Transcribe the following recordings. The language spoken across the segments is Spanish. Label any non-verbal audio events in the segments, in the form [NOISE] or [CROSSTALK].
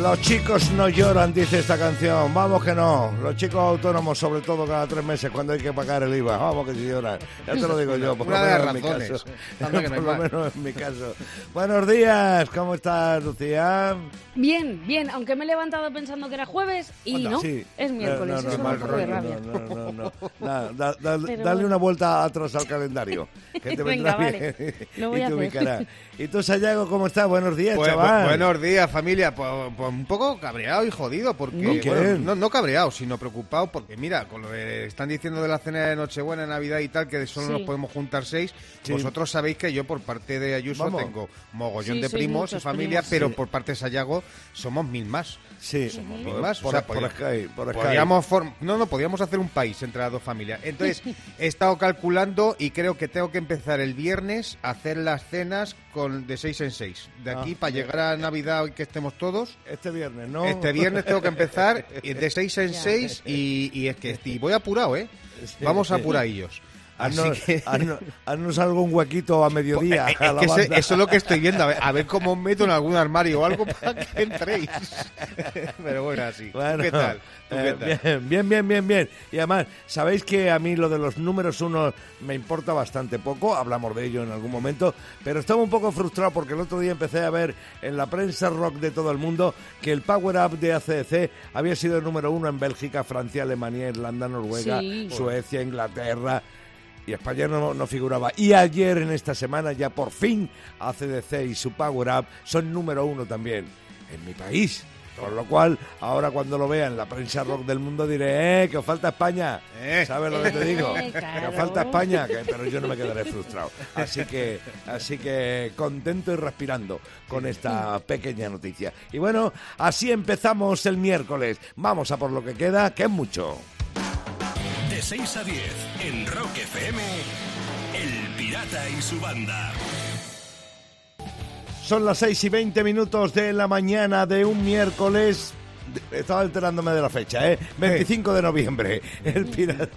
Los chicos no lloran, dice esta canción. Vamos que no. Los chicos autónomos, sobre todo cada tres meses, cuando hay que pagar el IVA. Vamos que si lloran. Ya te lo digo yo, por lo menos en mi caso. [LAUGHS] [LAUGHS] Por lo menos en mi caso. Buenos días, ¿cómo estás, Lucía? Bien, bien, aunque me he levantado pensando que era jueves y Anda, no, sí. es miércoles, No, no, eso no. No, no, no, no. Nada, [LAUGHS] da- da- Pero dale una vuelta atrás al calendario, que te vendrá Venga, vale. bien. Lo voy y a te hacer. ubicarás. ¿Y tú, Sayago, cómo estás? Buenos días, Pues, chaval. bu- buenos días, familia. Un poco cabreado y jodido, porque. ¿No? No, no cabreado, sino preocupado, porque mira, con lo que están diciendo de la cena de Nochebuena, Navidad y tal, que solo Sí. nos podemos juntar seis. Sí. Vosotros sabéis que yo, por parte de Ayuso, Vamos. tengo mogollón Sí, de primos y familia, primos. pero Sí. por parte de Sayago somos mil más. Sí, mil por, más. por, o sea, por por Skype. Podríamos form- no, no, podíamos hacer un país entre las dos familias. Entonces, [LAUGHS] he estado calculando y creo que tengo que empezar el viernes a hacer las cenas con de seis en seis. De aquí Ah. para llegar a Navidad y que estemos todos. Este viernes, ¿no? Este viernes tengo que empezar y [LAUGHS] de seis en Ya. seis y, y es que estoy, voy apurado, ¿eh? Vamos apuradillos. Haznos, que... haznos- haznos algún huequito a mediodía. Eh, a es la que ese- eso es lo que estoy viendo, a ver, a ver cómo os meto en algún armario o algo para que entréis. [LAUGHS] Pero bueno, así. ¿Tú Bueno, ¿Qué tal? ¿Tú qué eh, tal? Bien, bien, bien, bien, bien. Y además, sabéis que a mí lo de los números uno me importa bastante poco, hablamos de ello en algún momento, pero estaba un poco frustrado porque el otro día empecé a ver en la prensa rock de todo el mundo que el Power Up de ACDC había sido el número uno en Bélgica, Francia, Alemania, Irlanda, Noruega, Sí. Suecia, Inglaterra. Y España no, no figuraba. Y ayer, en esta semana, ya por fin ACDC y su Power Up son número uno también en mi país. Con lo cual, ahora cuando lo vea en la prensa rock del mundo diré, ¡eh, que os falta España! Eh. ¿Sabes lo que te digo? Eh, [LAUGHS] Que os falta España, que- pero yo no me quedaré frustrado. Así que, así que contento y respirando con esta pequeña noticia. Y bueno, así empezamos el miércoles. Vamos a por lo que queda, que es mucho. De 6 a 10, en Rock FM, El Pirata y su banda. Son las 6 y 20 minutos de la mañana de un miércoles. Estaba enterándome de la fecha, ¿eh? 25 de noviembre. El pirata.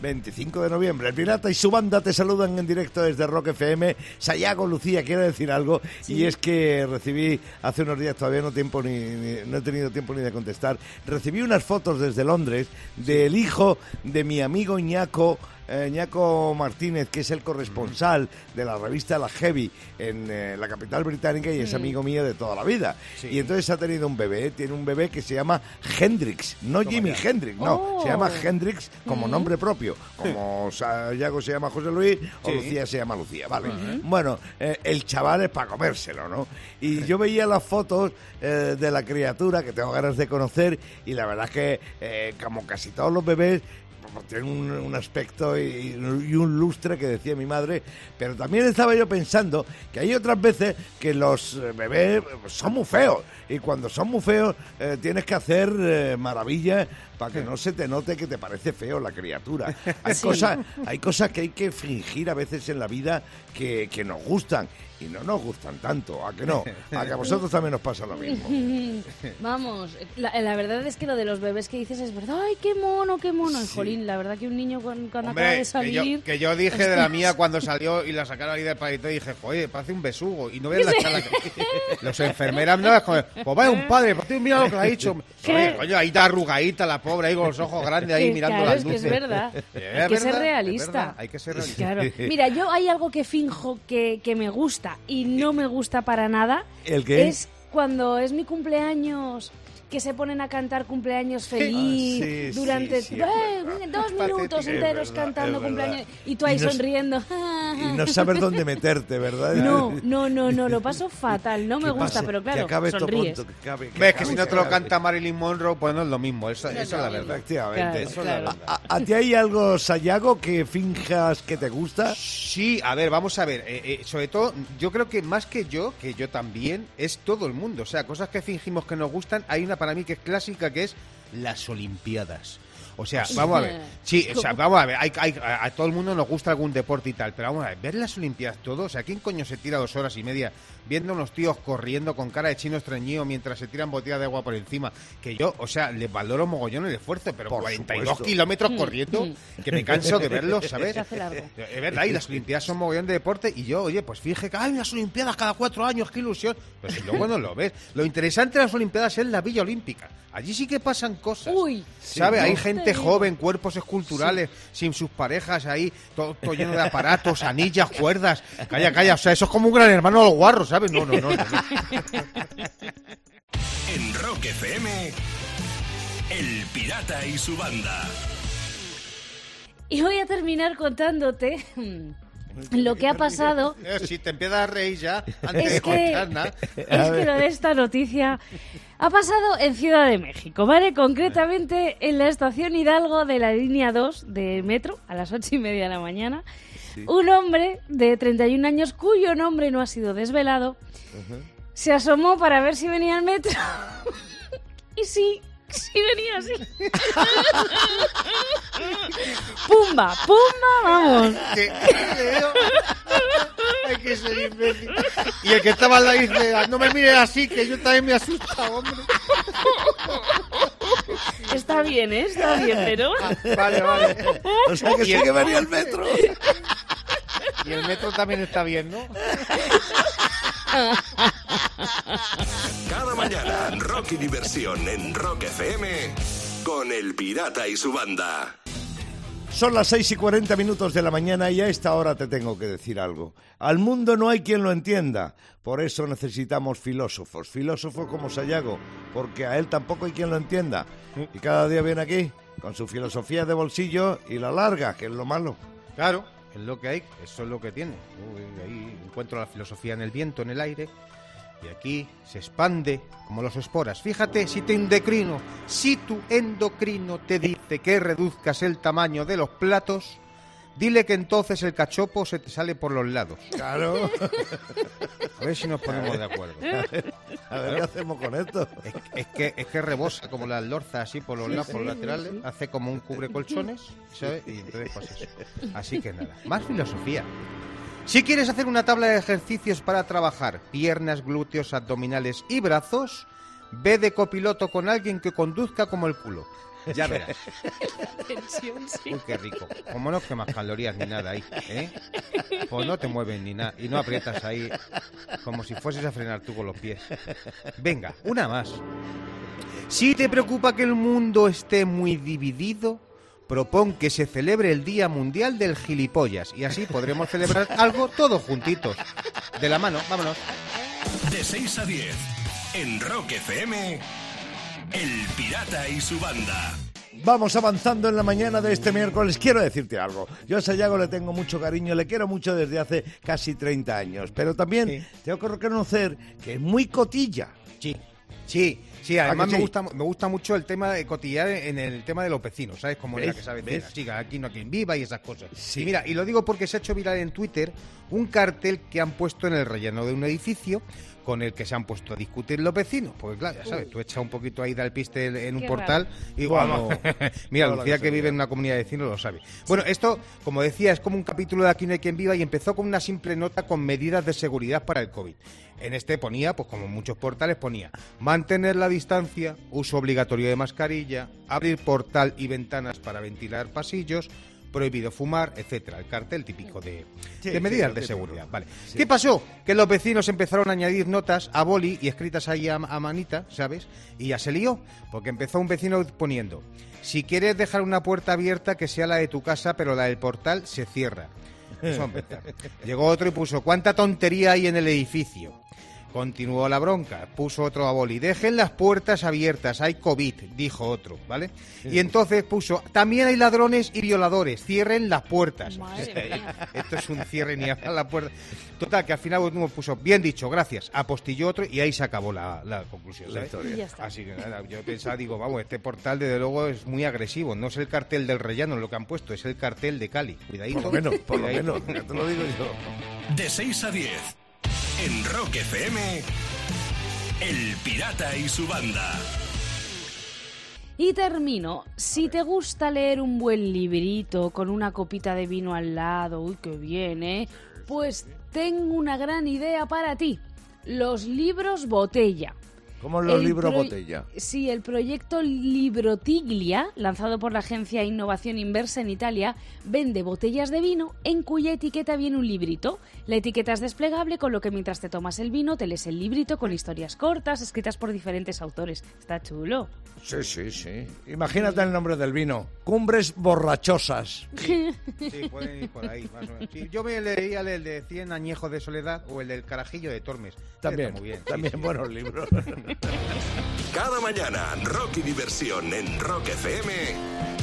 25 de noviembre. El Pirata y su banda te saludan en directo desde Rock FM. Sayago Lucía quiere decir algo y es que recibí hace unos días, todavía no, tiempo ni, ni- no he tenido tiempo ni de contestar, recibí unas fotos desde Londres del hijo de mi amigo Ñaco eh, Ñaco Martínez, que es el corresponsal de la revista La Heavy en eh, la capital británica y es amigo mío de toda la vida. Sí. Y entonces ha tenido un bebé, tiene un bebé que se llama Hendrix, no Jimi Hendrix, no, Oh. se llama Hendrix como nombre propio, como Sayago se llama José Luis o. Lucía se llama Lucía, vale. Bueno, eh, el chaval es para comérselo, ¿no? Y yo veía las fotos eh, de la criatura que tengo ganas de conocer y la verdad es que eh, como casi todos los bebés tienen un, aspecto y, y un lustre que decía mi madre, pero también estaba yo pensando que hay otras veces que los eh, bebés son muy feos y cuando son muy feos eh, tienes que hacer eh, maravillas para que no se te note que te parece feo la criatura. [LAUGHS] Hay, Sí. cosas, hay cosas que hay que fingir a veces en la vida que, que nos gustan y no nos gustan tanto, ¿a que no? A que a vosotros también os pasa lo mismo. [LAUGHS] Vamos, la, la verdad es que lo de los bebés que dices es verdad, ay, qué mono, qué mono. Y, Jolín, la verdad que un niño cuando, cuando acaba Hombre, de que salir... yo, que yo dije de la mía cuando salió y la sacaron ahí del palito y dije, joder, parece un besugo. Y no ves la charla que... Los enfermeras no es como, pues vaya un padre, pues mira lo que le ha dicho. Oye, coño, ahí está arrugadita la pobre, ahí con los ojos grandes, ahí mirando claro, las es que luces. [LAUGHS] es verdad. Hay que ser realista. hay que ser realista. Claro. [LAUGHS] Mira, yo hay algo que finjo que, que me gusta y no me gusta para nada. ¿El qué? Es cuando es mi cumpleaños que se ponen a cantar cumpleaños feliz Ah, sí, durante sí, sí, ¡eh! dos minutos enteros verdad, cantando cumpleaños y tú ahí Y no- sonriendo. Y no sabes dónde meterte, ¿verdad? [LAUGHS] No, [LAUGHS] no, no, no, lo paso fatal, no me ¿Qué gusta, pero Que claro, acabe esto sonríes. que acabe, que Ves que si no que te lo canta Marilyn Monroe, pues no es lo mismo. Esa, esa es la verdad. Efectivamente. Claro, claro. ¿A, a ti hay algo, Sayago, que finjas que te gusta? Sí, a ver, vamos a ver. eh, eh, sobre todo, yo creo que más que yo, que yo también, es todo el mundo. O sea, cosas que fingimos que nos gustan. Hay una para mí que es clásica, que es las Olimpiadas. O sea, vamos a ver. Sí, o sea, [LAUGHS] vamos a ver. Hay, hay- a, a todo el mundo nos gusta algún deporte y tal, pero vamos a ver. Ver las Olimpiadas todo. O sea, ¿quién coño se tira dos horas y media viendo unos tíos corriendo con cara de chino estreñido mientras se tiran botellas de agua por encima? Que yo, o sea, les valoro mogollón el esfuerzo, pero Por 42 supuesto. kilómetros corriendo, que me canso de verlos, [LAUGHS] ¿sabes? Largo. Es verdad, y las Olimpiadas son mogollón de deporte y yo, oye, pues fíjate que hay unas Olimpiadas cada cuatro años, qué ilusión. Pero si luego no lo ves. Lo interesante de las Olimpiadas es la Villa Olímpica. Allí sí que pasan cosas. Uy. ¿Sabe? Sí, Hay gente joven, cuerpos esculturales, sin sus parejas ahí, todo, todo lleno de aparatos, [LAUGHS] anillas, cuerdas. Calla, calla. O sea, eso es como un gran hermano a los guarros, ¿sabes? No, no, no. no, no. [LAUGHS] En Rock FM, El Pirata y su banda. Y voy a terminar contándote [LAUGHS] lo que ha pasado. Eh, Si te empiezas a reír ya, antes Es de que, contar nada. es que lo de esta noticia ha pasado en Ciudad de México, ¿vale? Concretamente en la estación Hidalgo de la línea 2 de metro a las ocho y media de la mañana. Un hombre de 31 años cuyo nombre no ha sido desvelado se asomó para ver si venía el metro. [LAUGHS] y sí, sí venía así. [LAUGHS] ¡Pumba! ¡Pumba! ¡Vamos! Que- Hay que ser [LAUGHS] imbécil. Y el que estaba al lado dice, "Ah, no me mires así, que yo también me asusta, hombre. Está bien, ¿eh? Está bien, pero... Vale, vale. O sea que sí que venía el metro. Y el metro también está bien, ¿no? Cada mañana, rock y diversión en Rock FM con El Pirata y su banda. Son las 6 y 40 minutos de la mañana y a esta hora te tengo que decir algo. Al mundo no hay quien lo entienda. Por eso necesitamos filósofos. Filósofos como Sayago, porque a él tampoco hay quien lo entienda. Y cada día viene aquí con su filosofía de bolsillo y la larga, que es lo malo. Claro, es lo que hay, eso es lo que tiene. Uy, ahí encuentro la filosofía en el viento, en el aire, y aquí se expande como los esporas. Fíjate, si tu endocrino, si tu endocrino te dice que reduzcas el tamaño de los platos, dile que entonces el cachopo se te sale por los lados. Claro. A ver si nos ponemos de acuerdo. A ver qué hacemos con esto. Es, es que es que rebosa como las lorzas así por los lados, por los laterales, hace como un cubre colchones, ¿sabes? Y entonces pues eso. Así que nada, más filosofía. Si quieres hacer una tabla de ejercicios para trabajar piernas, glúteos, abdominales y brazos, ve de copiloto con alguien que conduzca como el culo. Ya [LAUGHS] verás. Tensión, sí. Uy, qué rico. Como no quemas calorías ni nada ahí, ¿eh? Pues no te mueves ni nada. Y no aprietas ahí como si fueses a frenar tú con los pies. Venga, una más. Si te preocupa que el mundo esté muy dividido, propón que se celebre el Día Mundial del Gilipollas. Y así podremos celebrar algo todos juntitos. De la mano, vámonos. De 6 a 10, en Rock FM, El Pirata y su banda. Vamos avanzando en la mañana de este miércoles. Quiero decirte algo. Yo a Sayago le tengo mucho cariño, le quiero mucho desde hace casi 30 años. Pero también Sí. tengo que reconocer que es muy cotilla. Sí, sí, sí. Además ¿A me sí? gusta me gusta mucho el tema de cotillar en el tema de los vecinos, ¿sabes? Como ¿Ves? la que sabe ¿Ves? sí, aquí no quien viva y esas cosas. Sí. Y mira, y lo digo porque se ha hecho viral en Twitter un cartel que han puesto en el relleno de un edificio con el que se han puesto a discutir los vecinos. Porque claro, ya sabes, tú echas un poquito ahí del piste en un Qué portal y Bueno. [LAUGHS] Mira, Lucía que vive en una comunidad de vecinos lo sabe. Bueno, esto, como decía, es como un capítulo de Aquí no hay quien viva y empezó con una simple nota con medidas de seguridad para el COVID. En este ponía, pues como en muchos portales ponía, mantener la distancia, uso obligatorio de mascarilla, abrir portal y ventanas para ventilar pasillos, prohibido fumar, etcétera. El cartel típico de, Sí, de sí, medidas de seguridad. Vale. ¿Qué pasó? Que los vecinos empezaron a añadir notas a boli y escritas ahí a, a manita, ¿sabes? Y ya se lió, porque empezó un vecino poniendo, si quieres dejar una puerta abierta que sea la de tu casa, pero la del portal se cierra. Eso. [LAUGHS] Llegó otro y puso, ¿cuánta tontería hay en el edificio? Continuó la bronca, puso otro a boli. Dejen las puertas abiertas, hay COVID, dijo otro, ¿vale? Y entonces puso, también hay ladrones y violadores, cierren las puertas. [LAUGHS] Esto es un cierre ni abrir [LAUGHS] la puerta. Total, que al final uno puso, bien dicho, gracias, apostilló otro y ahí se acabó la, la conclusión. La historia. Y ya está. Así que nada, yo pensaba, digo, vamos, este portal desde luego es muy agresivo. No es el cartel del rellano lo que han puesto, es el cartel de Cali. Cuidadito. Por lo menos, por lo menos. Ya te lo digo yo. De 6 a 10, en Rock FM, El Pirata y su banda. Y termino. Si te gusta leer un buen librito con una copita de vino al lado, uy, qué bien, ¿eh? Pues tengo una gran idea para ti. Los libros botella. Como los El libros botella. Sí, el proyecto Librotiglia, lanzado por la agencia Innovación Inversa en Italia, vende botellas de vino en cuya etiqueta viene un librito. La etiqueta es desplegable, con lo que mientras te tomas el vino te lees el librito con historias cortas escritas por diferentes autores. Está chulo. Sí, sí, sí. Imagínate el nombre del vino. Cumbres borrachosas. Sí, pueden ir por ahí, más o menos. Sí, yo me leía el de 100 añejos de soledad o el del carajillo de Tormes. También, Está muy bien. sí, también sí. buenos libros. [LAUGHS] Cada mañana, Rocky Diversión en Rock FM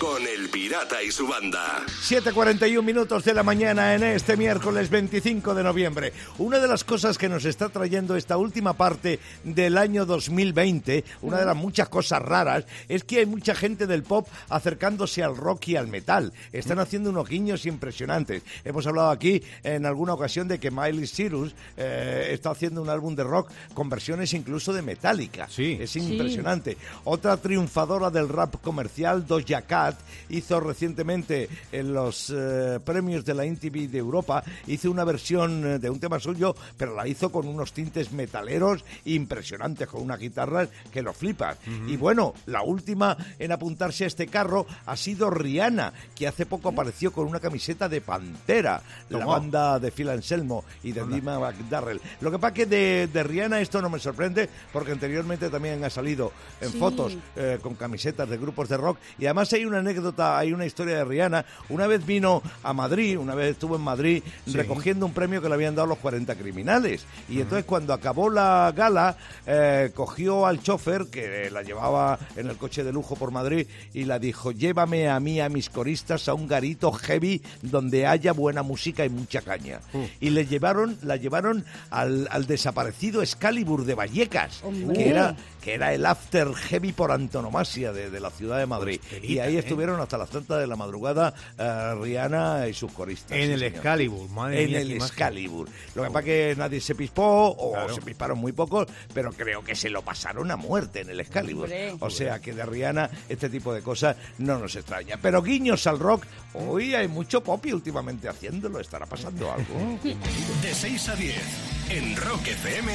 con El Pirata y su banda. 7.41 minutos de la mañana en este miércoles 25 de noviembre. Una de las cosas que nos está trayendo esta última parte del año 2020, una de las muchas cosas raras, es que hay mucha gente del pop acercándose al rock y al metal. Están haciendo unos guiños impresionantes. Hemos hablado aquí en alguna ocasión de que Miley Cyrus eh, está haciendo un álbum de rock con versiones incluso de Metallica. Sí. Es impresionante. Otra triunfadora del rap comercial, Doja Cat, hizo recientemente en los eh, premios de la MTV de Europa, hizo una versión eh, de un tema suyo, pero la hizo con unos tintes metaleros impresionantes, con unas guitarras que lo flipan. Y bueno, la última en apuntarse a este carro ha sido Rihanna, que hace poco apareció con una camiseta de Pantera, la Toma. banda de Phil Anselmo y de Dima McDarrell. Lo que pasa que de, de Rihanna esto no me sorprende, porque anteriormente también ha salido en Sí. fotos eh, con camisetas de grupos de rock. Y además hay una anécdota, hay una historia de Rihanna. Una vez vino a Madrid, una vez estuvo en Madrid recogiendo un premio que le habían dado los 40 criminales. Y entonces cuando acabó la gala, eh, cogió al chofer que la llevaba en el coche de lujo por Madrid y la dijo, llévame a mí, a mis coristas, a un garito heavy donde haya buena música y mucha caña. Y le llevaron, la llevaron al, al desaparecido Excalibur de Vallecas, que era que era el after heavy por antonomasia de, de la ciudad de Madrid. y ahí estuvieron hasta las tantas de la madrugada eh, Rihanna y sus coristas. En sí, el señor. Excalibur, madre En mía, el. Excalibur. Lo que pasa que nadie se pispó, o Claro. se pisparon muy pocos, pero creo que se lo pasaron a muerte en el Excalibur. Hombre. O sea que de Rihanna este tipo de cosas no nos extraña. Pero guiños al rock, hoy hay mucho popi últimamente haciéndolo. ¿Estará pasando algo? [LAUGHS] De 6 a 10 en Rock FM.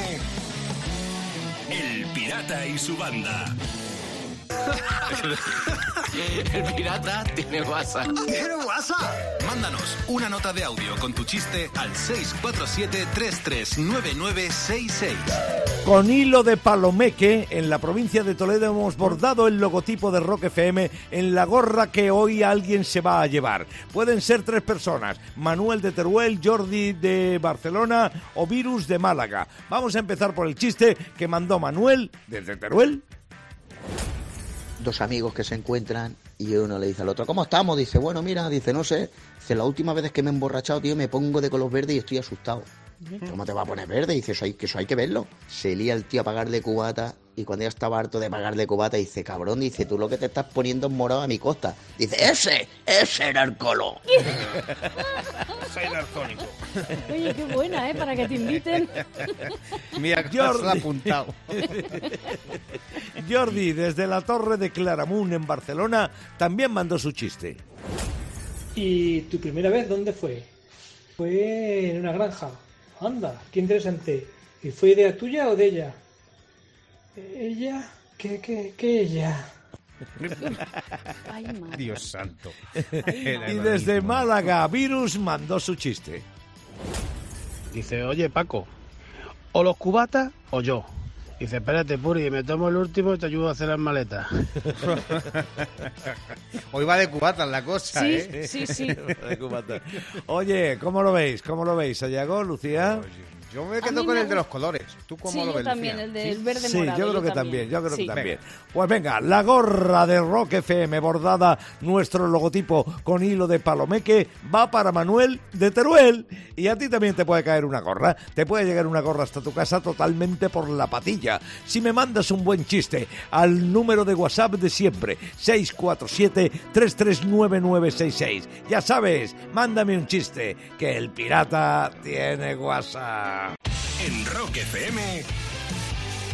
El Pirata y su banda. El pirata tiene WhatsApp. ¿Tiene WhatsApp? Mándanos una nota de audio con tu chiste al 647-339966. Con hilo de palomeque, en la provincia de Toledo hemos bordado el logotipo de Rock FM en la gorra que hoy alguien se va a llevar. Pueden ser tres personas, Manuel de Teruel, Jordi de Barcelona o Virus de Málaga. Vamos a empezar por el chiste que mandó Manuel desde Teruel. Dos amigos que se encuentran y uno le dice al otro, ¿cómo estamos? Dice, bueno, mira, dice, no sé, dice, la última vez que me he emborrachado, tío, me pongo de color verde y estoy asustado. ¿Cómo te va a poner verde? Dice, eso hay, que eso hay que verlo. Se lía el tío a pagarle cubata y cuando ya estaba harto de pagarle cubata, dice, cabrón, dice, tú lo que te estás poniendo es morado a mi costa. Dice, ese, ese era el color. [LAUGHS] Oye, qué buena, ¿eh? Para que te inviten. [LAUGHS] Mira, Jordi. apuntado. [LAUGHS] Jordi, desde la torre de Claramunt en Barcelona, también mandó su chiste. ¿Y tu primera vez dónde fue? Fue en una granja. Anda, qué interesante. ¿Y fue idea tuya o de ella? ¿Ella? ¿Qué, qué, qué ella? Ay, madre. Dios santo. Y desde Málaga, Virus mandó su chiste. Dice, oye Paco, o los cubatas o yo. Dice, espérate, Puri, me tomo el último y te ayudo a hacer las maletas. [LAUGHS] Hoy va de cubatas la cosa, Sí, ¿eh? sí, sí. [LAUGHS] Oye, ¿cómo lo veis? ¿Cómo lo veis? ¿Sayago, Lucía? Yo me quedo con me el de los colores. ¿Tú cómo Sí, lo yo ves, también, el del verde Sí, morado. yo creo que también, yo creo Sí. que también. Pues venga, la gorra de Rock FM bordada, nuestro logotipo con hilo de palomeque, va para Manuel de Teruel. Y a ti también te puede caer una gorra. Te puede llegar una gorra hasta tu casa totalmente por la patilla. Si me mandas un buen chiste al número de WhatsApp de siempre, 647-339966. Ya sabes, mándame un chiste, que el pirata tiene WhatsApp. En Rock FM.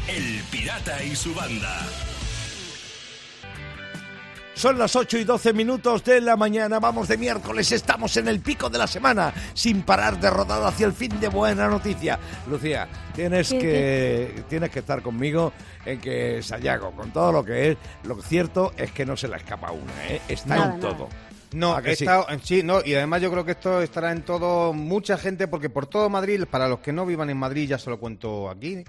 El Pirata y su banda. Son las 8 y 12 minutos de la mañana, vamos de miércoles, estamos en el pico de la semana, sin parar de rodar hacia el fin de buena noticia. Lucía, tienes ¿Qué, que, tienes que estar conmigo en que Sayago, con todo lo que es, lo cierto es que no se la escapa una, ¿eh? está Nada, en nada. No, ¿A que he sí? estado- sí, no, y además yo creo que esto estará en todo mucha gente, porque por todo Madrid, para los que no vivan en Madrid, ya se lo cuento aquí,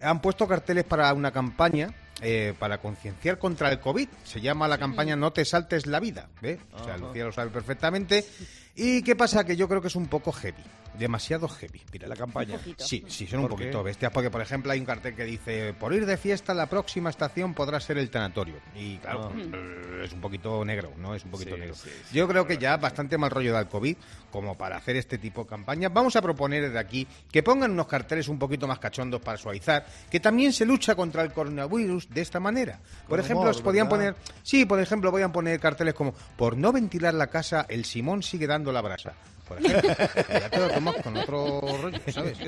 han puesto carteles para una campaña eh, para concienciar contra el COVID. Se llama la campaña No te saltes la vida, ¿ves? O sea, Lucía lo sabe perfectamente. ¿Y qué pasa? Que yo creo que es un poco heavy, demasiado heavy. Mira, La campaña. poquito. Sí, sí, son un poquito bestias, porque por ejemplo hay un cartel que dice, por ir de fiesta la próxima estación podrá ser el tanatorio. Y claro, eh, es un poquito negro, ¿no? Es un poquito Ah. Sí, negro. sí, sí, Yo creo que ya bastante mal rollo del COVID como para hacer este tipo de campañas. Vamos a proponer desde aquí que pongan unos carteles un poquito más cachondos para suavizar, que también se lucha contra el coronavirus de esta manera. Por Con ejemplo, humor, os podían ¿verdad? poner, sí, por ejemplo, podían poner carteles como, por no ventilar la casa, el Simón sigue dando la brasa. Por ejemplo, [LAUGHS] ya te lo tomas con otro rollo, ¿sabes?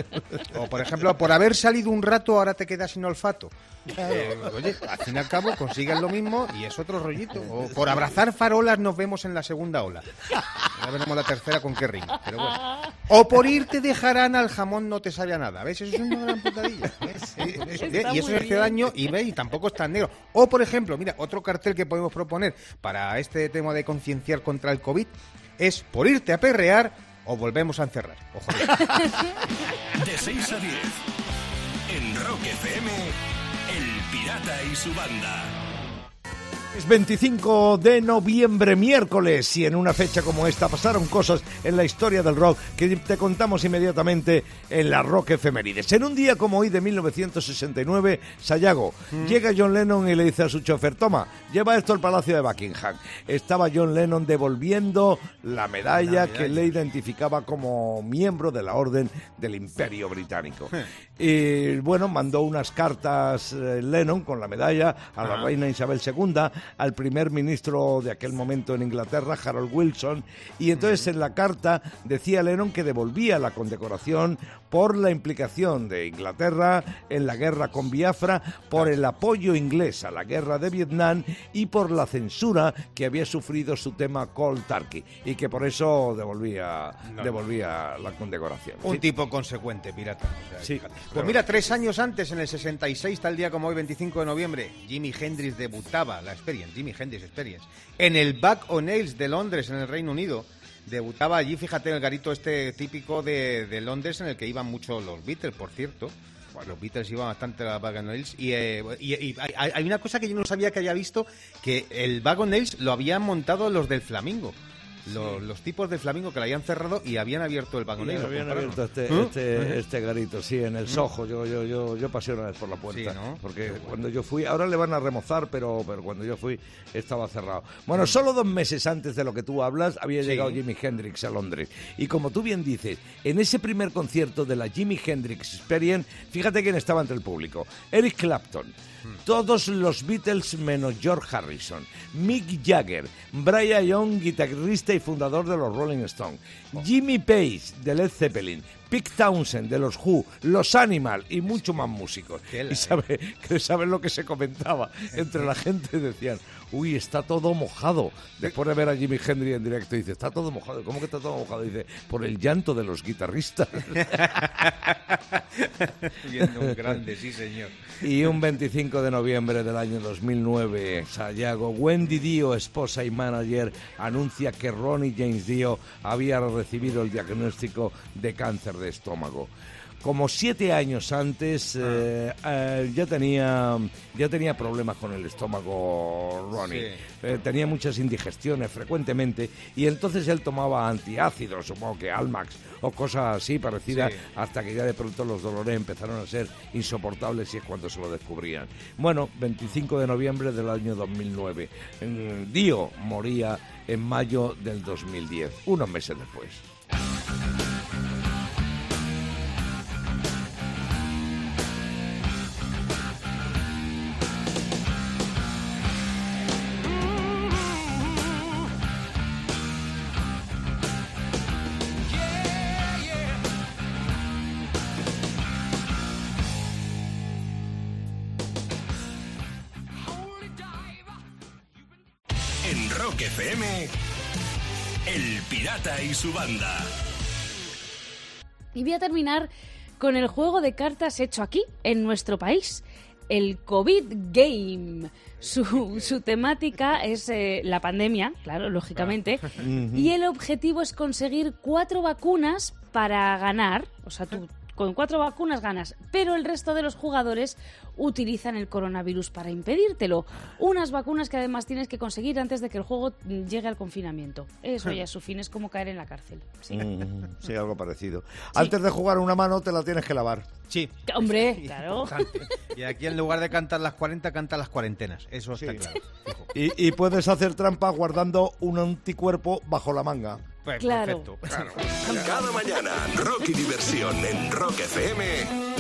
O, por ejemplo, por haber salido un rato, ahora te quedas sin olfato. Eh, oye, al fin y al cabo consigues lo mismo y es otro rollito. O por abrazar farolas nos vemos en la segunda ola. Ya veremos la tercera con qué rima. Pero bueno. O por irte de jarana al jamón no te sabe a nada. ¿Ves? Eso es una gran putadilla. ¿ves? Eh, y eso hace daño y ve y tampoco es tan negro. O por ejemplo, mira, otro cartel que podemos proponer para este tema de concienciar contra el COVID es por irte a perrear o volvemos a encerrar. Ojo. [LAUGHS] De 6 a 10. En Rock FM, El Pirata y su banda. Es 25 de noviembre, miércoles, y en una fecha como esta pasaron cosas en la historia del rock que te contamos inmediatamente en la Rock Efemérides. En un día como hoy de 1969, Sayago, llega John Lennon y le dice a su chofer, toma, lleva esto al Palacio de Buckingham. Estaba John Lennon devolviendo la medalla, que le identificaba como miembro de la Orden del Imperio Británico. Y bueno, mandó unas cartas eh, Lennon con la medalla a la reina Isabel II, al primer ministro de aquel momento en Inglaterra, Harold Wilson, y entonces en la carta decía Lennon que devolvía la condecoración por la implicación de Inglaterra en la guerra con Biafra, por el apoyo inglés a la guerra de Vietnam y por la censura que había sufrido su tema Cold Turkey y que por eso devolvía, devolvía la condecoración. Un Sí. tipo consecuente, pirata. O sea, Sí, claro. Pues mira, tres años antes, en el 66, tal día como hoy, 25 de noviembre, Jimi Hendrix debutaba, la Experience, Jimi Hendrix Experience, en el Back O'Neill's de Londres, en el Reino Unido. Debutaba allí, fíjate, en el garito este típico de, de Londres, en el que iban mucho los Beatles, por cierto. Bueno, los Beatles iban bastante a Back O'Neill's. Y, eh, y- y hay, hay una cosa que yo no sabía que había visto, que el Back O'Neill's lo habían montado los del Flamingo. Los, los tipos del Flamingo que lo habían cerrado y habían abierto el lo habían abierto este, ¿Mm? este, este garito, sí, en el Soho. Yo, yo, yo, yo pasé una vez por la puerta. Sí, ¿no? Porque cuando yo fui, ahora le van a remozar, pero, pero cuando yo fui estaba cerrado. Bueno, solo dos meses antes de lo que tú hablas había Sí. llegado Jimi Hendrix a Londres. Y como tú bien dices, en ese primer concierto de la Jimi Hendrix Experience, fíjate quién estaba entre el público. Eric Clapton. Todos los Beatles menos George Harrison, Mick Jagger, Brian Young, guitarrista y fundador de los Rolling Stones, Jimmy Page de Led Zeppelin, Pete Townsend de los Who, los Animal y mucho más músicos. Y sabe, que sabes lo que se comentaba entre la gente decían, uy, está todo mojado. Después de ver a Jimi Hendrix en directo dice, está todo mojado. ¿Cómo que está todo mojado? Dice, por el llanto de los guitarristas. [LAUGHS] Viendo un grande, sí, señor. Y un 25 de noviembre del año 2009, Sayago, Wendy Dio, esposa y manager, anuncia que Ronnie James Dio había recibido el diagnóstico de cáncer de estómago. Como siete años antes eh, eh, ya tenía ya tenía problemas con el estómago Ronnie. Sí. Eh, tenía muchas indigestiones frecuentemente y entonces él tomaba antiácidos, supongo que Almax o cosas así parecidas, Sí. hasta que ya de pronto los dolores empezaron a ser insoportables y es cuando se lo descubrían. Bueno, 25 de noviembre del año 2009. Mm, Dio moría en mayo del 2010, unos meses después. Su banda. Y voy a terminar con el juego de cartas hecho aquí, en nuestro país. El COVID Game. Su, [LAUGHS] su temática es eh, la pandemia, claro, lógicamente. [LAUGHS] Y el objetivo es conseguir cuatro vacunas para ganar. O sea, tú con cuatro vacunas ganas. Pero el resto de los jugadores utilizan el coronavirus para impedírtelo. Unas vacunas que además tienes que conseguir antes de que el juego mm, llegue al confinamiento. Eso ya [LAUGHS] su fin es como caer en la cárcel. Sí. Mm, sí, algo parecido. Antes de jugar una mano te la tienes que lavar. Sí. Hombre, claro. Y aquí en lugar de cantar las 40, canta las cuarentenas. Eso está claro. [LAUGHS] Y, y puedes hacer trampa guardando un anticuerpo bajo la manga. Pues, Claro. perfecto. Cada mañana, Rocky Diversión en Rock FM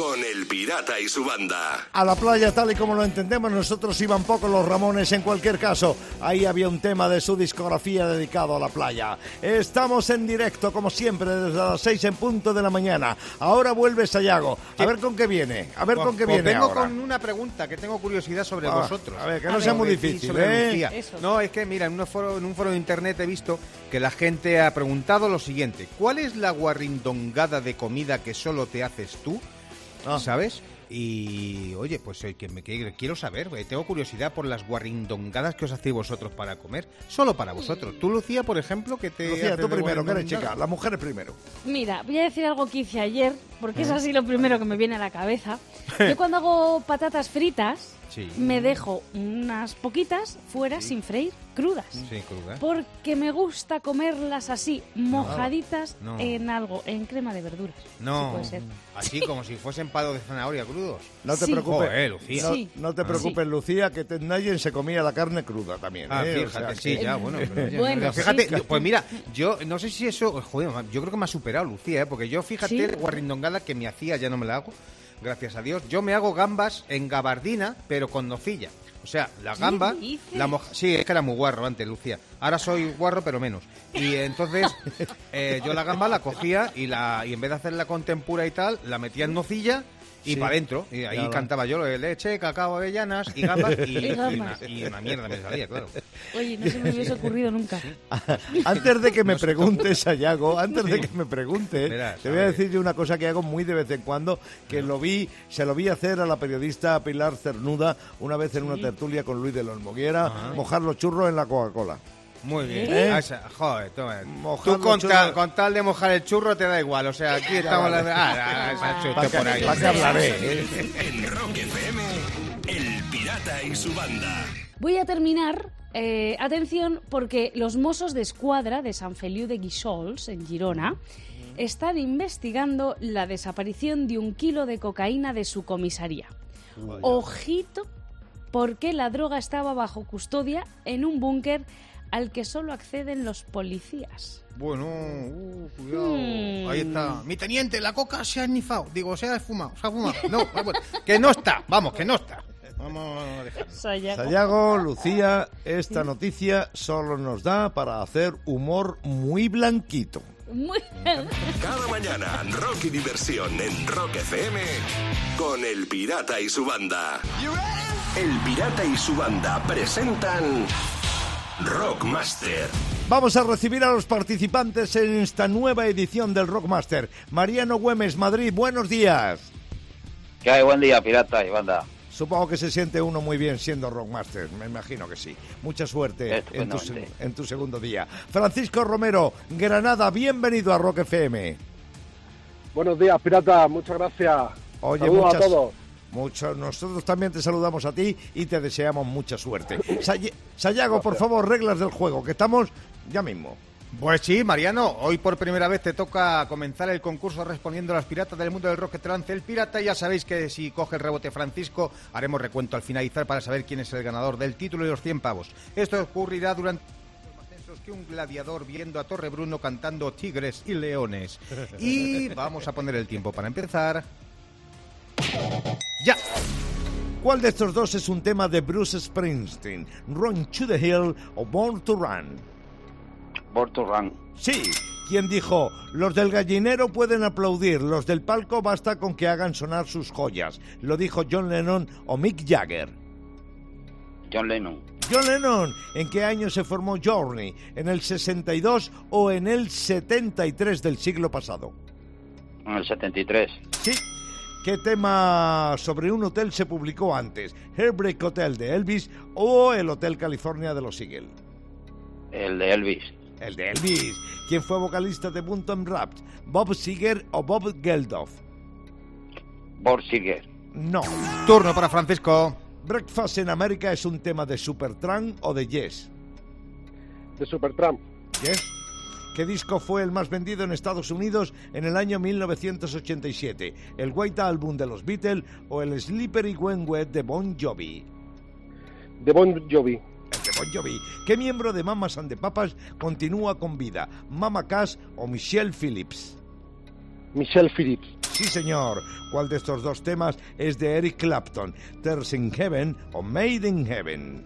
con El Pirata y su banda. A la playa, tal y como lo entendemos, nosotros iban poco los Ramones en cualquier caso. Ahí había un tema de su discografía dedicado a la playa. Estamos en directo, como siempre, desde las 6 en punto de la mañana. Ahora vuelve Sayago. A ver con qué viene. A ver con qué Pues viene vengo ahora. con una pregunta que tengo curiosidad sobre Ah, vosotros. a ver, que no A sea muy sí, difícil, ¿eh? No, es que mira, en un, foro, en un foro de internet he visto que la gente ha preguntado lo siguiente: ¿Cuál es la guarrindongada de comida que solo te haces tú? Ah. ¿Sabes? Y oye, pues eh, que me que- quiero saber, eh, tengo curiosidad por las guarrindongadas que os hacéis vosotros para comer, solo para vosotros. Tú, Lucía, por ejemplo, que te Lucía, tú primero, que eres chica. Las mujeres primero. Mira, voy a decir algo que hice ayer, porque es así lo primero que me viene a la cabeza. Yo cuando hago patatas fritas, Sí. me dejo unas poquitas fuera sin freír, crudas. Sí, cruda. Porque me gusta comerlas así, mojaditas No. en algo, en crema de verduras. No, Sí puede ser. así [LAUGHS] como si fuesen palos de zanahoria crudos. No te Sí. preocupes. Joder, Lucía. No, Sí. no te preocupes, Lucía, que Nugent se comía la carne cruda también. Ah, ¿eh? O fíjate, sea sí, que- ya, [LAUGHS] bueno. pero Bueno, pero fíjate, sí. pues mira, yo no sé si eso, joder, yo creo que me ha superado Lucía, ¿eh? porque yo fíjate ¿Sí? Que me hacía, ya no me la hago, gracias a Dios. Yo me hago gambas en gabardina, pero con nocilla. O sea, la ¿Qué gamba, la moja- sí, es que era muy guarro antes, Lucía. Ahora soy guarro, pero menos. Y entonces [LAUGHS] eh, yo la gamba la cogía y la y en vez de hacerla con tempura y tal, la metía en nocilla y Sí. para adentro. Y ahí Claro. cantaba yo lo de leche, cacao, avellanas y gambas y, [LAUGHS] Y una, y una mierda me salía, claro. Oye, no se me hubiese ocurrido nunca. [LAUGHS] Antes de que me preguntes, Sayago, antes de que me preguntes, Verás, te a voy a ver. decir yo una cosa que hago muy de vez en cuando, que lo vi, se lo vi hacer a la periodista Pilar Cernuda una vez en una tertulia con Luis de los Moguera, mojar los churros en la Coca-Cola. Muy bien. ¿Eh? Ah, joder, toma. Tú con, churros. con tal de mojar el churro te da igual. O sea, aquí estamos hablando. Ah, ah, ¿Para por ahí. qué, pa' qué hablaré? eh? En Rock FM, El Pirata y su banda. Voy a terminar, eh, atención, porque los mozos de escuadra de San Feliu de Guíxols, en Girona, están investigando la desaparición de un kilo de cocaína de su comisaría. Ojito, porque la droga estaba bajo custodia en un búnker al que solo acceden los policías. Bueno, uh, cuidado. Hmm. Ahí está. Mi teniente, la coca se ha esnifado. Digo, se ha esfumado, se ha fumado. No, [LAUGHS] que no está. Vamos, que no está. Vamos a dejarlo. Sayago, Lucía, esta noticia solo nos da para hacer humor muy blanquito. Muy bien. Cada mañana, Rocky Diversión en Rock FM con El Pirata y su banda. El Pirata y su banda presentan Rockmaster. Vamos a recibir a los participantes en esta nueva edición del Rockmaster. Mariano Güemes, Madrid, buenos días. ¿Qué hay? Buen día, pirata y banda. Supongo que se siente uno muy bien siendo Rockmaster, me imagino que sí. Mucha suerte en tu, Estupendamente. en tu segundo día. Francisco Romero, Granada, bienvenido a Rock FM. Buenos días, pirata. Muchas gracias. Oye, Saludos muchas- a todos. Mucho- nosotros también te saludamos a ti y te deseamos mucha suerte. Say- Sayago, por favor, reglas del juego, que estamos ya mismo. Pues sí, Mariano, hoy por primera vez te toca comenzar el concurso respondiendo a las piratas del mundo del rock que te lance el pirata. Ya sabéis que si coge el rebote Francisco, haremos recuento al finalizar para saber quién es el ganador del título y los 100 pavos. Esto ocurrirá durante que un gladiador viendo a Torre Bruno cantando tigres y leones. [LAUGHS] Y vamos a poner el tiempo para empezar. ¡Ya! ¿Cuál de estos dos es un tema de Bruce Springsteen? ¿Run to the Hill o Born to Run? Born to Run. Sí, quien dijo, los del gallinero pueden aplaudir, los del palco basta con que hagan sonar sus joyas. Lo dijo John Lennon o Mick Jagger. John Lennon. John Lennon, ¿en qué año se formó Journey? ¿En el 62 o en el 73 del siglo pasado? En el 73. Sí. ¿Qué tema sobre un hotel se publicó antes? ¿Heartbreak Hotel de Elvis o el Hotel California de los Eagles? El de Elvis. El de Elvis. ¿Quién fue vocalista de Bunton Raps? ¿Bob Seger o Bob Geldof? Bob Seger. No. Turno para Francisco. ¿Breakfast en América es un tema de Supertramp o de Yes? De Supertramp. ¿Yes? ¿Qué disco fue el más vendido en Estados Unidos en el año 1987? ¿El White Album de los Beatles o el Slippery When Wet de Bon Jovi? De Bon Jovi. De Bon Jovi. ¿Qué miembro de Mamas and the Papas continúa con vida? ¿Mama Cass o Michelle Phillips? Michelle Phillips. Sí, señor. ¿Cuál de estos dos temas es de Eric Clapton? ¿Tears in Heaven o Made in Heaven?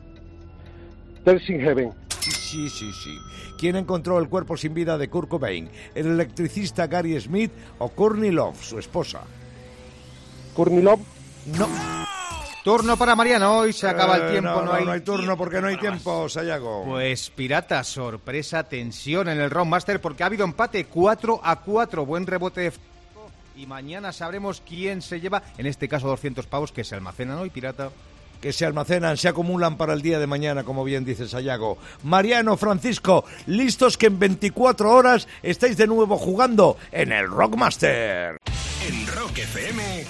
Tears in Heaven. Sí, sí, sí, sí. ¿Quién encontró el cuerpo sin vida de Kurt Cobain? ¿El electricista Gary Smith o Courtney Love, su esposa? Courtney Love. No. Turno para Mariano. Hoy se acaba el Eh, tiempo. no, no, no, hay no hay turno porque no hay tiempo, Sayago. Pues pirata, sorpresa, tensión en el Roundmaster porque ha habido empate 4 a 4. Buen rebote de y mañana sabremos quién se lleva, en este caso 200 pavos que se almacenan hoy, pirata. Que se almacenan, se acumulan para el día de mañana, como bien dice Sayago. Mariano, Francisco, listos que en 24 horas estáis de nuevo jugando en el Rockmaster. En Rock FM,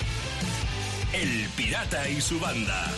El Pirata y su banda.